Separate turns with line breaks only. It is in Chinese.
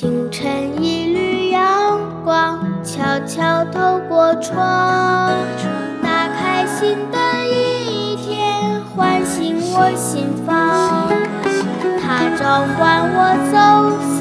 清晨，一缕阳光悄悄透过窗，打开新的一天，唤醒我心房。它召唤我走向。